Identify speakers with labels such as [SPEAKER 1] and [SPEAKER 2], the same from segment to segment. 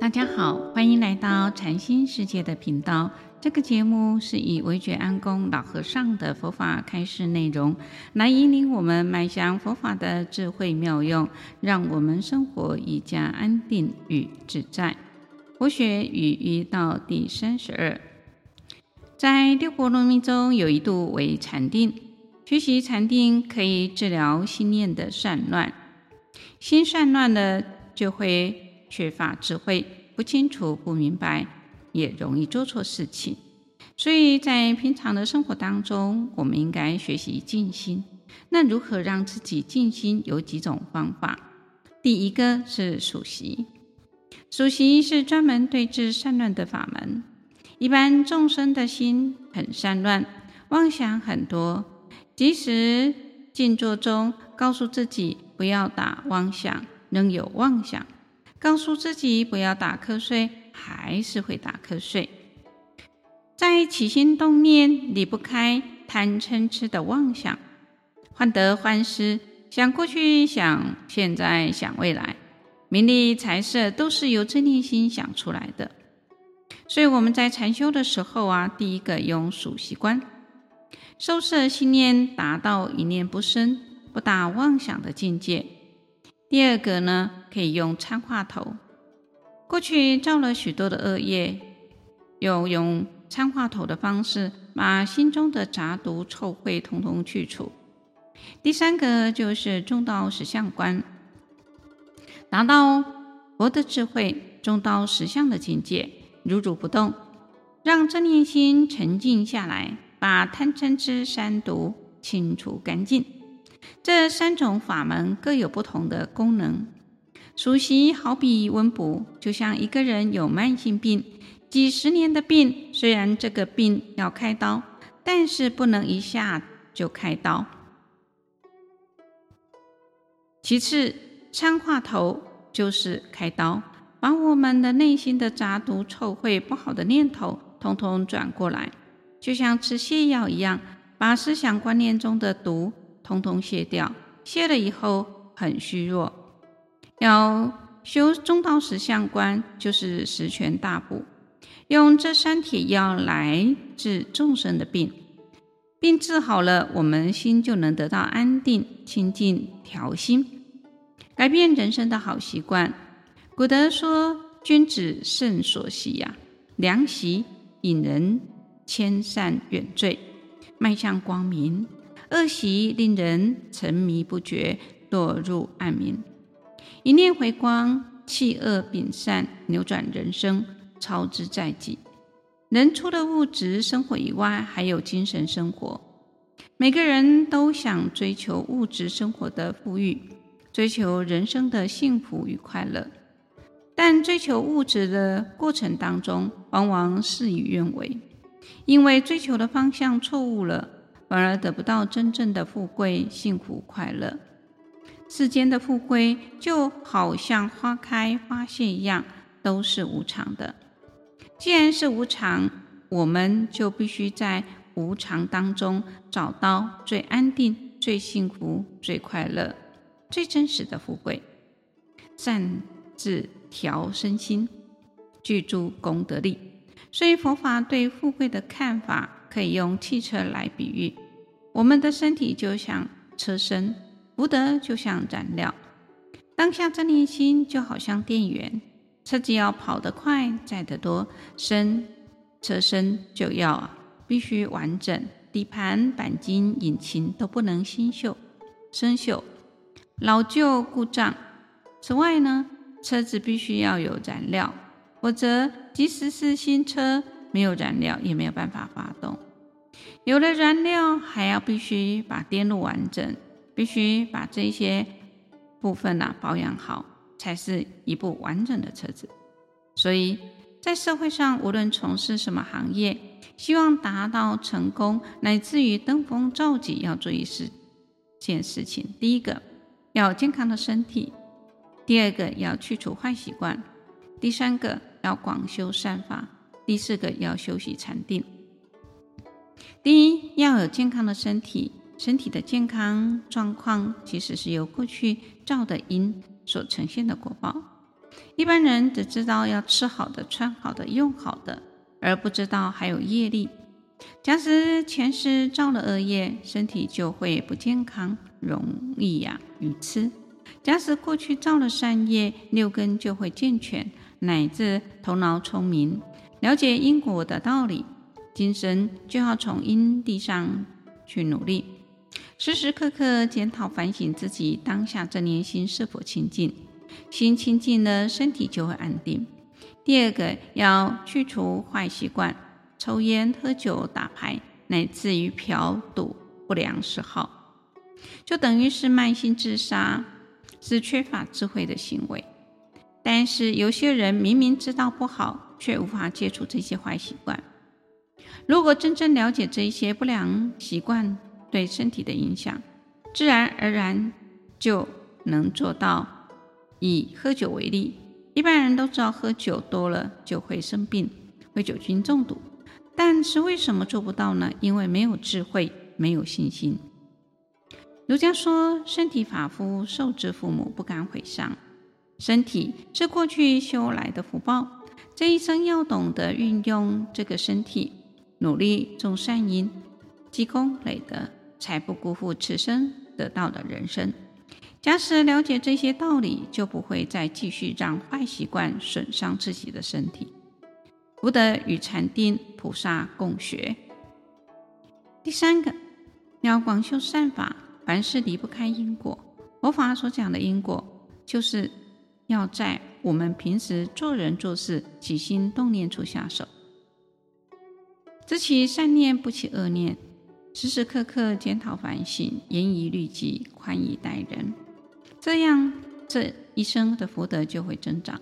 [SPEAKER 1] 大家好，欢迎来到禅心世界的频道。这个节目是以惟觉安公老和尚的佛法开示内容，来引领我们迈向佛法的智慧妙用，让我们生活愈加安定与自在。佛学与医道第三十二，在六波罗蜜中有一度为禅定，学习禅定可以治疗心念的散乱，心散乱了就会缺乏智慧，不清楚、不明白。也容易做错事情，所以在平常的生活当中，我们应该学习静心。那如何让自己静心？有几种方法。第一个是数息，数息是专门对治散乱的法门。一般众生的心很散乱，妄想很多，即使静坐中告诉自己不要打妄想，仍有妄想；告诉自己不要打瞌睡。还是会打瞌睡，在起心动念离不开贪嗔痴的妄想，患得患失，想过去，想现在，想未来，名利财色都是由正念心想出来的。所以我们在禅修的时候啊，第一个用数息观，收摄心念，达到一念不生、不打妄想的境界。第二个呢，可以用参话头。过去造了许多的恶业，又用参话头的方式，把心中的杂毒臭秽统统去除。第三个就是中道实相观，达到佛的智慧，中道实相的境界，如如不动，让正念心沉静下来，把贪嗔痴三毒清除干净。这三种法门各有不同的功能。熟悉好比温补，就像一个人有慢性病，几十年的病，虽然这个病要开刀，但是不能一下就开刀。其次，参话头就是开刀，把我们的内心的杂毒、臭秽、不好的念头，通通转过来，就像吃泻药一样，把思想观念中的毒通通卸掉。卸了以后，很虚弱。要修中道实相观，就是十全大补，用这三帖药来治众生的病，病治好了，我们心就能得到安定、清净、调心，改变人生的好习惯。古德说：“君子慎所习呀，良习引人千善远罪，迈向光明；恶习令人沉迷不觉，堕入暗冥。”一念回光，弃恶秉善，扭转人生，操之在己。人除了物质生活以外，还有精神生活。每个人都想追求物质生活的富裕，追求人生的幸福与快乐。但追求物质的过程当中，往往事与愿违，因为追求的方向错误了，反而得不到真正的富贵、幸福、快乐。世间的富贵就好像花开花谢一样，都是无常的。既然是无常，我们就必须在无常当中找到最安定、最幸福、最快乐、最真实的富贵。善自调身心，具诸功德力。所以佛法对富贵的看法，可以用汽车来比喻。我们的身体就像车身。福德就像燃料，当下正念心就好像电源。车子要跑得快，载得多，身车身就要必须完整，底盘、钣金、引擎都不能生锈、生锈、老旧故障。此外呢，车子必须要有燃料，否则即使是新车，没有燃料也没有办法发动。有了燃料，还要必须把电路完整。必须把这些部分呢保养好，才是一部完整的车子。所以在社会上，无论从事什么行业，希望达到成功，乃至于登峰造极，要注意四件事情：第一个，要健康的身体；第二个，要去除坏习惯；第三个，要广修善法；第四个，要修习禅定。第一，要有健康的身体。身体的健康状况，其实是由过去造的因所呈现的果报。一般人只知道要吃好的、穿好的、用好的，而不知道还有业力。假使前世造了恶业，身体就会不健康，容易呀愚痴；假使过去造了善业，六根就会健全，乃至头脑聪明，了解因果的道理。今生就要从因地上去努力，时时刻刻检讨反省自己当下这念心是否清净。心清净了，身体就会安定。第二个要去除坏习惯，抽烟、喝酒、打牌，乃至于嫖赌不良嗜好，就等于是慢性自杀，是缺乏智慧的行为。但是有些人明明知道不好，却无法戒除这些坏习惯。如果真正了解这一些不良习惯对身体的影响，自然而然就能做到。以喝酒为例，一般人都知道喝酒多了就会生病，会酒精中毒。但是为什么做不到呢？因为没有智慧，没有信心。儒家说：“身体发肤，受之父母，不敢毁伤。”身体是过去修来的福报，这一生要懂得运用这个身体，努力种善因，积功累德，才不辜负此生得到的人生。假使了解这些道理，就不会再继续让坏习惯损伤自己的身体。福德与禅定菩萨共学。第三个，要广修善法，凡事离不开因果。佛法所讲的因果，就是要在我们平时做人做事、起心动念处下手。只起善念，不起恶念，时时刻刻检讨反省，严以律己，宽以待人。这样，这一生的福德就会增长。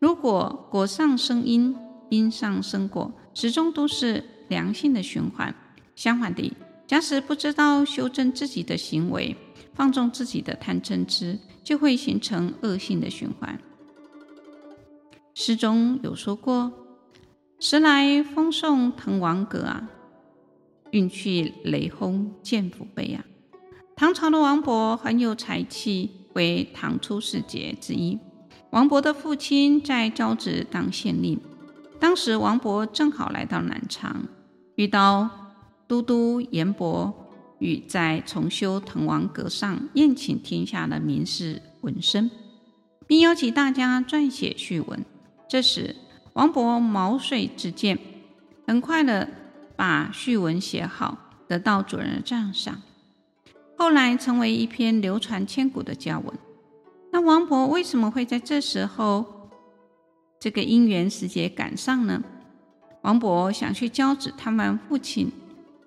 [SPEAKER 1] 如果果上生因，因上生果，始终都是良性的循环。相反的，假使不知道修正自己的行为，放纵自己的贪嗔痴，就会形成恶性的循环。诗中有说过：“时来风送滕王阁啊，运去雷轰剑府碑啊。”唐朝的王勃很有才气。为唐初四杰之一。王勃的父亲在交趾当县令，当时王勃正好来到南昌，遇到都督严伯与在重修滕王阁上宴请天下的名士文生，并邀请大家撰写序文。这时，王勃毛遂自荐，很快的把序文写好，得到主人的赞赏。后来成为一篇流传千古的佳文。那王勃为什么会在这时候这个因缘时节赶上呢？王勃想去交趾探望父亲，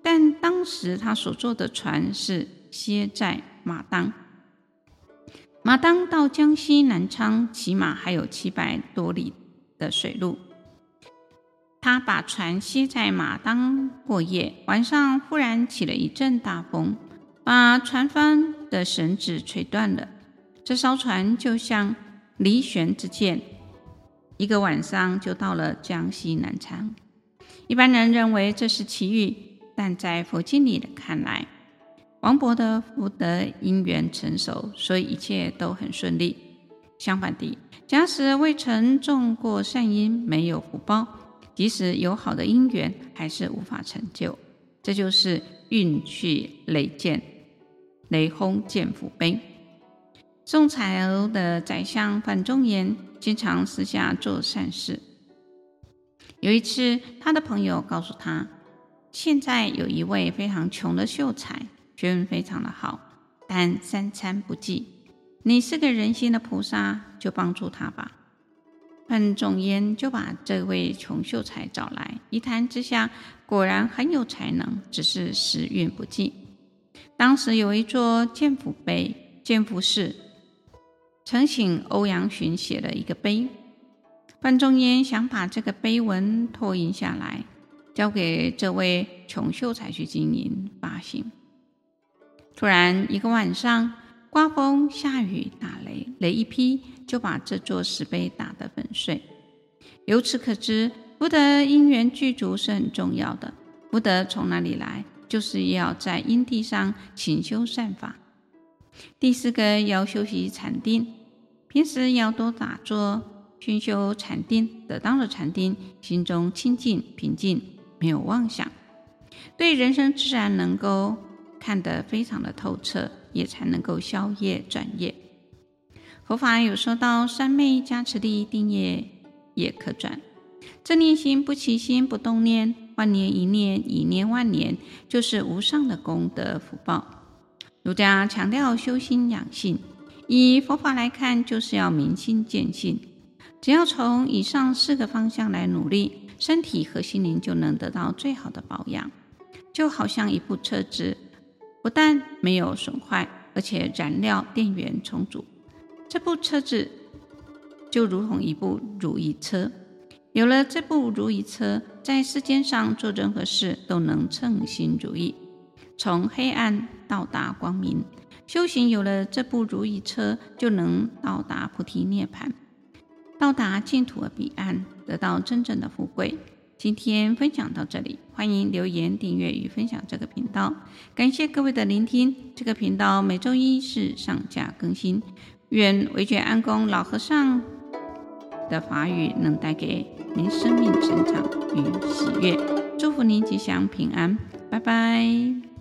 [SPEAKER 1] 但当时他所坐的船是歇在马当。马当到江西南昌，起码还有七百多里的水路。他把船歇在马当过夜，晚上忽然起了一阵大风。把船帆的绳子吹断了，这艘船就像离弦之箭，一个晚上就到了江西南昌。一般人认为这是奇遇，但在佛经里的看来，王勃的福德因缘成熟，所以一切都很顺利。相反的，假使未曾种过善因，没有福报，即使有好的因缘，还是无法成就。这就是运去雷见。雷轰见福碑。宋朝的宰相范仲淹经常私下做善事。有一次，他的朋友告诉他，现在有一位非常穷的秀才，学问非常的好，但三餐不济。你是个人心的菩萨，就帮助他吧。范仲淹就把这位穷秀才找来，一谈之下，果然很有才能，只是时运不济。当时有一座建府碑，建府寺，曾请欧阳询写了一个碑。范仲淹想把这个碑文拓印下来，交给这位穷秀才去经营发行。突然一个晚上，刮风下雨打雷，雷一劈就把这座石碑打得粉碎。由此可知，福德因缘具足是很重要的。福德从哪里来？就是要在因地上勤修善法。第四个要修习禅定，平时要多打坐，熏修禅定，得到了禅定，心中清净平静，没有妄想，对人生自然能够看得非常的透彻，也才能够消业转业。佛法有说到三昧加持力，定业也可转。正念心不起心不动念，万念一念，一念万年，就是无上的功德福报。儒家强调修心养性，以佛法来看，就是要明心见性。只要从以上四个方向来努力，身体和心灵就能得到最好的保养。就好像一部车子，不但没有损坏，而且燃料电源充足，这部车子就如同一部如意车。有了这部如意车，在世间上做任何事都能称心如意，从黑暗到达光明。修行有了这部如意车，就能到达菩提涅槃，到达净土的彼岸，得到真正的富贵。今天分享到这里，欢迎留言、订阅与分享这个频道。感谢各位的聆听。这个频道每周一是上架更新。愿惟觉安公老和尚的法语能带给您生命成长与喜悦，祝福您吉祥平安，拜拜。